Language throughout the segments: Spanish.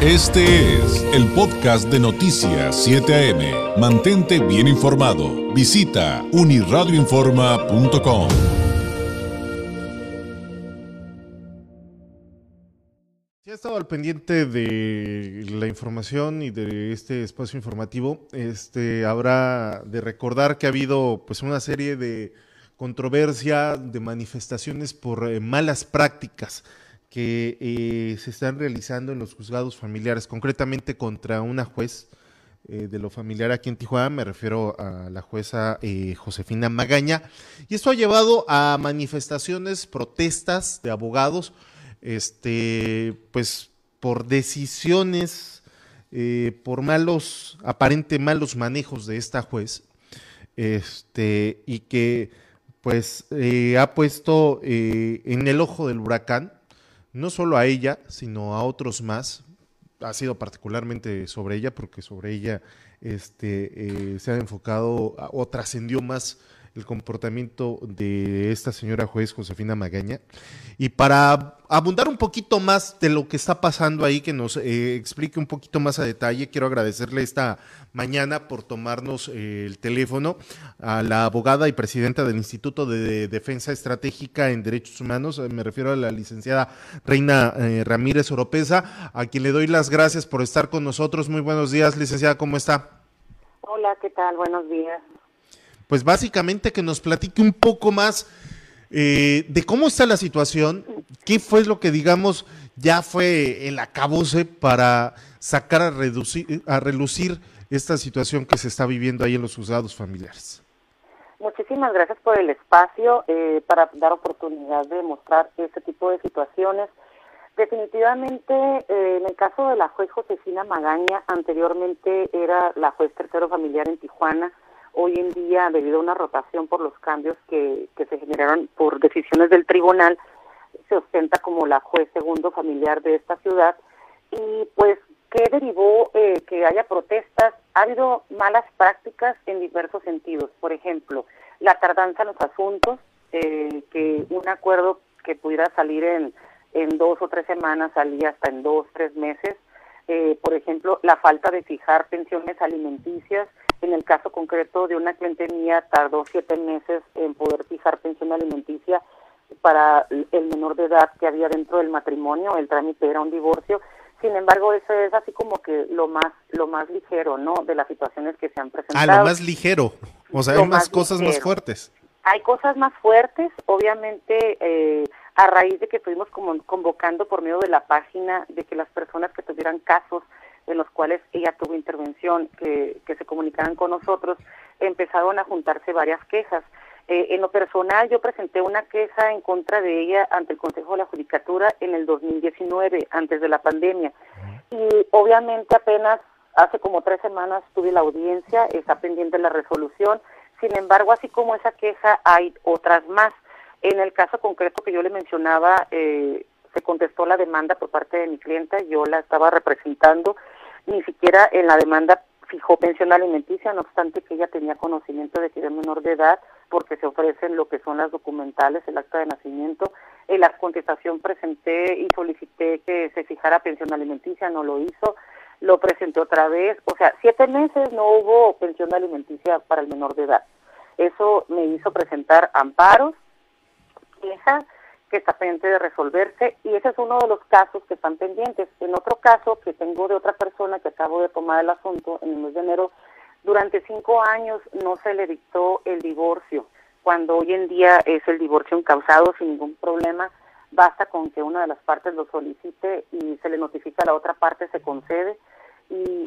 Este es el podcast de Noticias 7 AM. Mantente bien informado. Visita uniradioinforma.com. Ha estado al pendiente de la información y de este espacio informativo, este habrá de recordar que ha habido pues una serie de controversia, de manifestaciones por eh, malas prácticas que eh, se están realizando en los juzgados familiares, concretamente contra una juez eh, de lo familiar aquí en Tijuana, me refiero a la jueza eh, Josefina Magaña, y esto ha llevado a manifestaciones, protestas de abogados, este, pues por decisiones, por malos, aparente malos manejos de esta juez, este, y que pues ha puesto en el ojo del huracán no solo a ella, sino a otros más. Ha sido particularmente sobre ella, porque sobre ella este, eh, se ha enfocado o trascendió más el comportamiento de esta señora juez Josefina Magaña. Y para abundar un poquito más de lo que está pasando ahí, que nos eh, explique un poquito más a detalle, quiero agradecerle esta mañana por tomarnos eh, el teléfono a la abogada y presidenta del Instituto de Defensa Estratégica en Derechos Humanos, eh, me refiero a la licenciada Reina Ramírez Oropesa, a quien le doy las gracias por estar con nosotros. Muy buenos días, licenciada, ¿cómo está? Hola, ¿qué tal? Buenos días pues básicamente que nos platique un poco más eh, de cómo está la situación, qué fue lo que digamos ya fue el acabose para sacar a, reducir, a relucir esta situación que se está viviendo ahí en los juzgados familiares. Muchísimas gracias por el espacio eh, para dar oportunidad de mostrar este tipo de situaciones. Definitivamente, eh, en el caso de la juez Josefina Magaña, anteriormente era la juez tercero familiar en Tijuana, hoy en día, debido a una rotación por los cambios que, se generaron por decisiones del tribunal, se ostenta como la juez segundo familiar de esta ciudad. Y pues, ¿qué derivó eh, que haya protestas? Ha habido malas prácticas en diversos sentidos. Por ejemplo, la tardanza en los asuntos, eh, que un acuerdo que pudiera salir en, en dos o tres semanas salía hasta en dos, tres meses. Eh, por ejemplo, la falta de fijar pensiones alimenticias, en el caso concreto de una cliente mía, tardó siete meses en poder fijar pensión alimenticia para el menor de edad que había dentro del matrimonio, el trámite era un divorcio. Sin embargo, eso es así como que lo más lo más ligero, ¿no? De las situaciones que se han presentado. Ah, lo más ligero. O sea, hay más, cosas más fuertes. Hay cosas más fuertes, obviamente, eh, a raíz de que estuvimos como convocando por medio de la página de que las personas que tuvieran casos en los cuales ella tuvo intervención, que, que se comunicaran con nosotros, empezaron a juntarse varias quejas. Eh, en lo personal, yo presenté una queja en contra de ella ante el Consejo de la Judicatura en el 2019, antes de la pandemia. Y obviamente apenas hace como tres semanas tuve la audiencia, está pendiente la resolución. Sin embargo, así como esa queja, hay otras más. En el caso concreto que yo le mencionaba, eh, se contestó la demanda por parte de mi clienta, yo la estaba representando ni siquiera en la demanda fijó pensión alimenticia, no obstante que ella tenía conocimiento de que era menor de edad, porque se ofrecen lo que son las documentales, el acta de nacimiento. En la contestación presenté y solicité que se fijara pensión alimenticia, no lo hizo, lo presenté otra vez, o sea, siete meses no hubo pensión alimenticia para el menor de edad. Eso me hizo presentar amparos, quejas, que está pendiente de resolverse y ese es uno de los casos que están pendientes. En otro caso que tengo de otra persona que acabo de tomar el asunto en el mes de enero, durante cinco años no se le dictó el divorcio, cuando hoy en día es el divorcio encausado sin ningún problema, basta con que una de las partes lo solicite y se le notifica a la otra parte, se concede y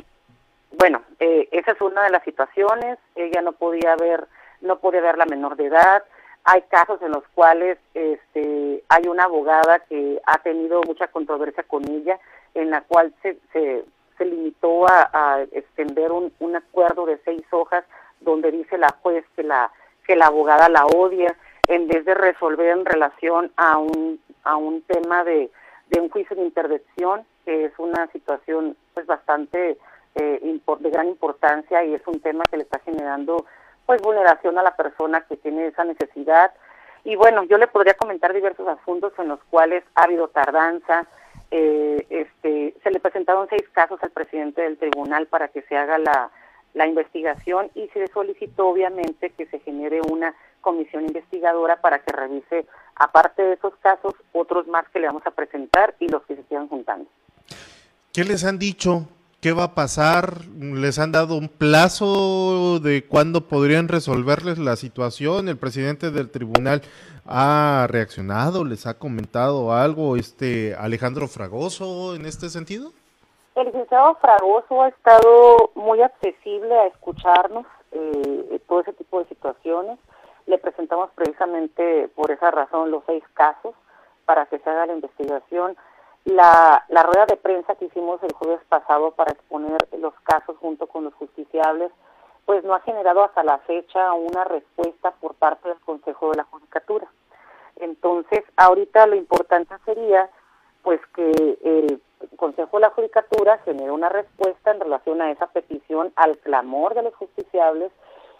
bueno, eh, esa es una de las situaciones, ella no podía ver, no podía ver la menor de edad, hay casos en los cuales este, hay una abogada que ha tenido mucha controversia con ella, en la cual se, se, se limitó a, extender un, un, acuerdo de seis hojas donde dice la juez que la, que la abogada la odia, en vez de resolver en relación a un, a un tema de, de un juicio de interdicción, que es una situación pues bastante eh, de gran importancia y es un tema que le está generando pues vulneración a la persona que tiene esa necesidad. Y bueno, yo le podría comentar diversos asuntos en los cuales ha habido tardanza, eh, este, se le presentaron seis casos al presidente del tribunal para que se haga la, la investigación y se solicitó obviamente que se genere una comisión investigadora para que revise, aparte de esos casos, otros más que le vamos a presentar y los que se sigan juntando. ¿Qué les han dicho? ¿Qué va a pasar? ¿Les han dado un plazo de cuándo podrían resolverles la situación? ¿El presidente del tribunal ha reaccionado? ¿Les ha comentado algo este Alejandro Fragoso en este sentido? El licenciado Fragoso ha estado muy accesible a escucharnos eh, todo ese tipo de situaciones. Le presentamos precisamente por esa razón los seis casos para que se haga la investigación. La, la rueda de prensa que hicimos el jueves pasado para exponer los casos junto con los justiciables, pues no ha generado hasta la fecha una respuesta por parte del Consejo de la Judicatura. Entonces, ahorita lo importante sería pues que el Consejo de la Judicatura genere una respuesta en relación a esa petición, al clamor de los justiciables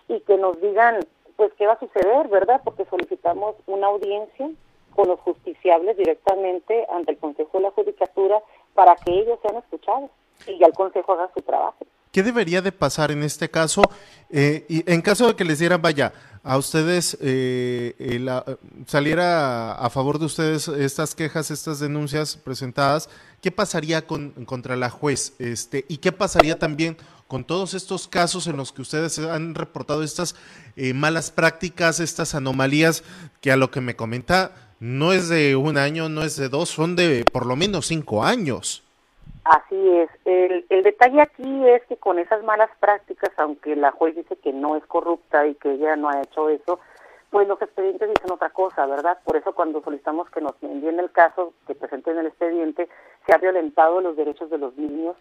y que nos digan pues qué va a suceder, ¿verdad? Porque solicitamos una audiencia con los justiciables directamente ante el Consejo de la Judicatura para que ellos sean escuchados y ya el Consejo haga su trabajo. ¿Qué debería de pasar en este caso? Eh, y en caso de que les dieran, vaya, a ustedes eh, saliera a favor de ustedes estas quejas, estas denuncias presentadas, ¿qué pasaría con, contra la juez? Este, ¿Y qué pasaría también con todos estos casos en los que ustedes han reportado estas eh, malas prácticas, estas anomalías, que a lo que me comenta no es de un año, no es de dos, son de por lo menos cinco años. Así es. El, el detalle aquí es que con esas malas prácticas, aunque la juez dice que no es corrupta y que ella no ha hecho eso, pues los expedientes dicen otra cosa, ¿verdad? Por eso cuando solicitamos que nos envíen el caso, que presenten el expediente, se ha violentado los derechos de los niños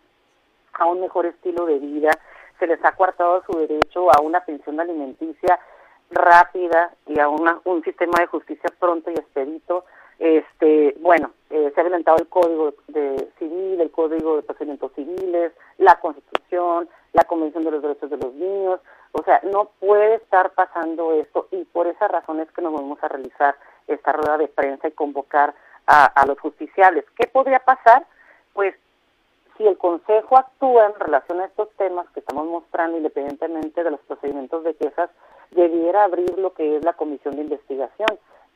a un mejor estilo de vida, se les ha coartado su derecho a una pensión alimenticia rápida y a una, un sistema de justicia pronto y expedito. Este, bueno, eh, se ha violentado el Código de Civil, el Código de Procedimientos Civiles, la Constitución, la Convención de los Derechos de los Niños. O sea, no puede estar pasando esto y por esa razón es que nos vamos a realizar esta rueda de prensa y convocar a, a los justiciables. ¿Qué podría pasar? Pues si el Consejo actúa en relación a estos temas que estamos mostrando, independientemente de los procedimientos de quejas, debiera abrir lo que es la comisión de investigación.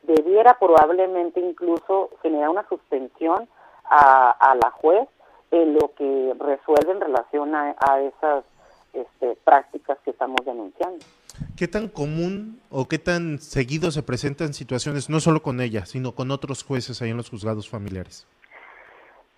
Debiera probablemente incluso generar una suspensión a, la juez en lo que resuelve en relación a, esas este, prácticas que estamos denunciando. ¿Qué tan común o qué tan seguido se presentan situaciones, no solo con ella, sino con otros jueces ahí en los juzgados familiares?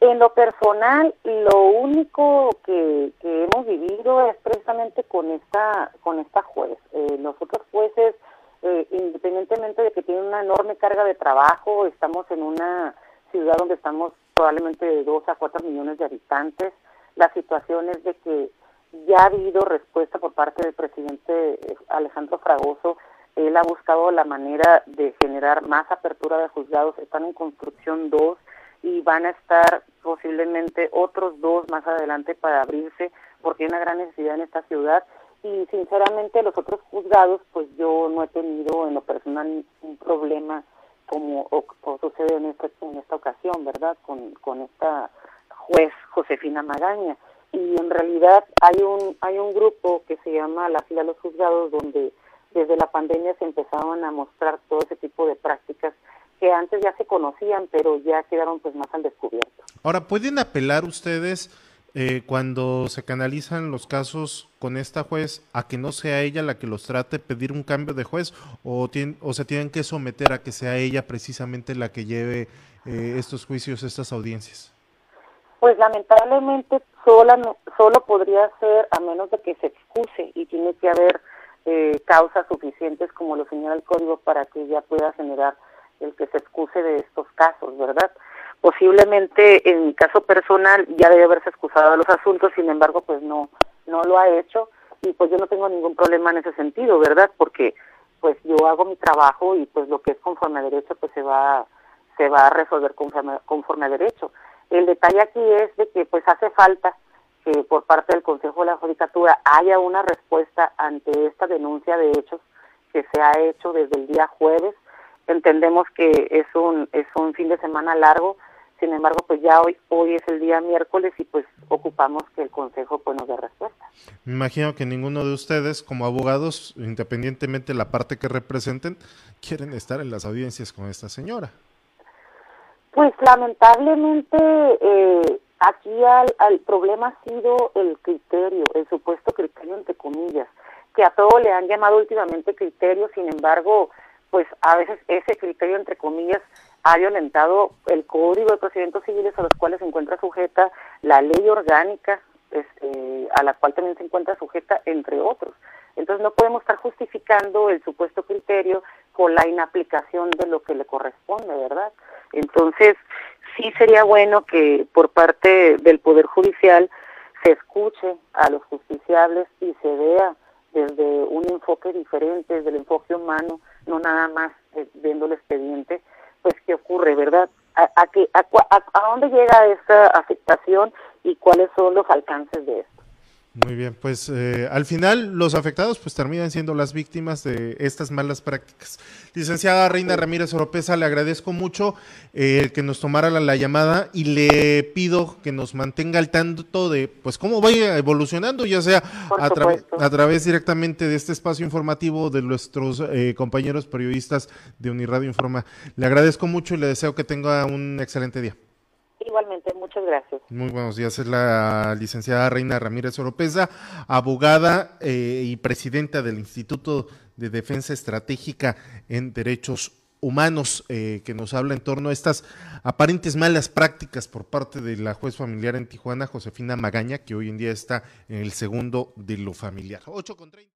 En lo personal, lo único que, hemos vivido es precisamente con esta con esta juez. Eh, los otros jueces, eh, independientemente de que tienen una enorme carga de trabajo, estamos en una ciudad donde estamos probablemente de 2 a 4 millones de habitantes. La situación es de que ya ha habido respuesta por parte del presidente eh, Alejandro Fragoso. Él ha buscado la manera de generar más apertura de juzgados. Están en construcción dos y van a estar posiblemente otros dos más adelante para abrirse porque hay una gran necesidad en esta ciudad y sinceramente los otros juzgados pues yo no he tenido en lo personal un problema como sucede en esta, en esta ocasión, ¿verdad? Con, con esta juez Josefina Magaña. Y en realidad hay un, hay un grupo que se llama La Fila de los Juzgados donde desde la pandemia se empezaron a mostrar todo ese tipo de prácticas que antes ya se conocían, pero ya quedaron pues más al descubierto. Ahora, ¿pueden apelar ustedes eh, cuando se canalizan los casos con esta juez a que no sea ella la que los trate, pedir un cambio de juez o, o se tienen que someter a que sea ella precisamente la que lleve eh, estos juicios, estas audiencias? Pues lamentablemente sola, solo podría ser a menos de que se excuse y tiene que haber eh, causas suficientes como lo señala el código para que ella pueda generar el que se excuse de estos casos, ¿verdad? Posiblemente en mi caso personal ya debe haberse excusado de los asuntos, sin embargo, pues no, no lo ha hecho y pues yo no tengo ningún problema en ese sentido, ¿verdad? Porque pues yo hago mi trabajo y pues lo que es conforme a derecho pues se va se va a resolver conforme, conforme a derecho. El detalle aquí es de que pues hace falta que por parte del Consejo de la Judicatura haya una respuesta ante esta denuncia de hechos que se ha hecho desde el día jueves entendemos que es un es un fin de semana largo Sin embargo, pues ya hoy hoy es el día miércoles y pues ocupamos que el Consejo pues nos dé respuesta. Me imagino que ninguno de ustedes, como abogados, independientemente de la parte que representen, quieren estar en las audiencias con esta señora. Pues lamentablemente eh, aquí al, al problema ha sido el criterio, el supuesto criterio entre comillas, que a todo le han llamado últimamente criterio, sin embargo, pues a veces ese criterio entre comillas ha violentado el Código de Procedimientos Civiles a los cuales se encuentra sujeta la ley orgánica este, a la cual también se encuentra sujeta, entre otros. Entonces no podemos estar justificando el supuesto criterio con la inaplicación de lo que le corresponde, ¿verdad? Entonces sí sería bueno que por parte del Poder Judicial se escuche a los justiciables y se vea desde un enfoque diferente, desde el enfoque humano, no nada más eh, viendo el expediente, pues qué ocurre, ¿verdad? ¿A, a, a, a dónde llega esta afectación y cuáles son los alcances de esto? Muy bien, pues eh, al final los afectados pues terminan siendo las víctimas de estas malas prácticas. Licenciada Reina Ramírez Oropesa, le agradezco mucho eh, que nos tomara la, la, llamada y le pido que nos mantenga al tanto de pues cómo vaya evolucionando, ya sea a, tra a, través directamente de este espacio informativo de nuestros eh, compañeros periodistas de Uniradio Informa. Le agradezco mucho y le deseo que tenga un excelente día. Muchas gracias. Muy buenos días, es la licenciada Reina Ramírez Oropesa, abogada eh, y presidenta del Instituto de Defensa Estratégica en Derechos Humanos, eh, que nos habla en torno a estas aparentes malas prácticas por parte de la juez familiar en Tijuana, Josefina Magaña, que hoy en día está en el segundo de lo familiar. 8 con 30.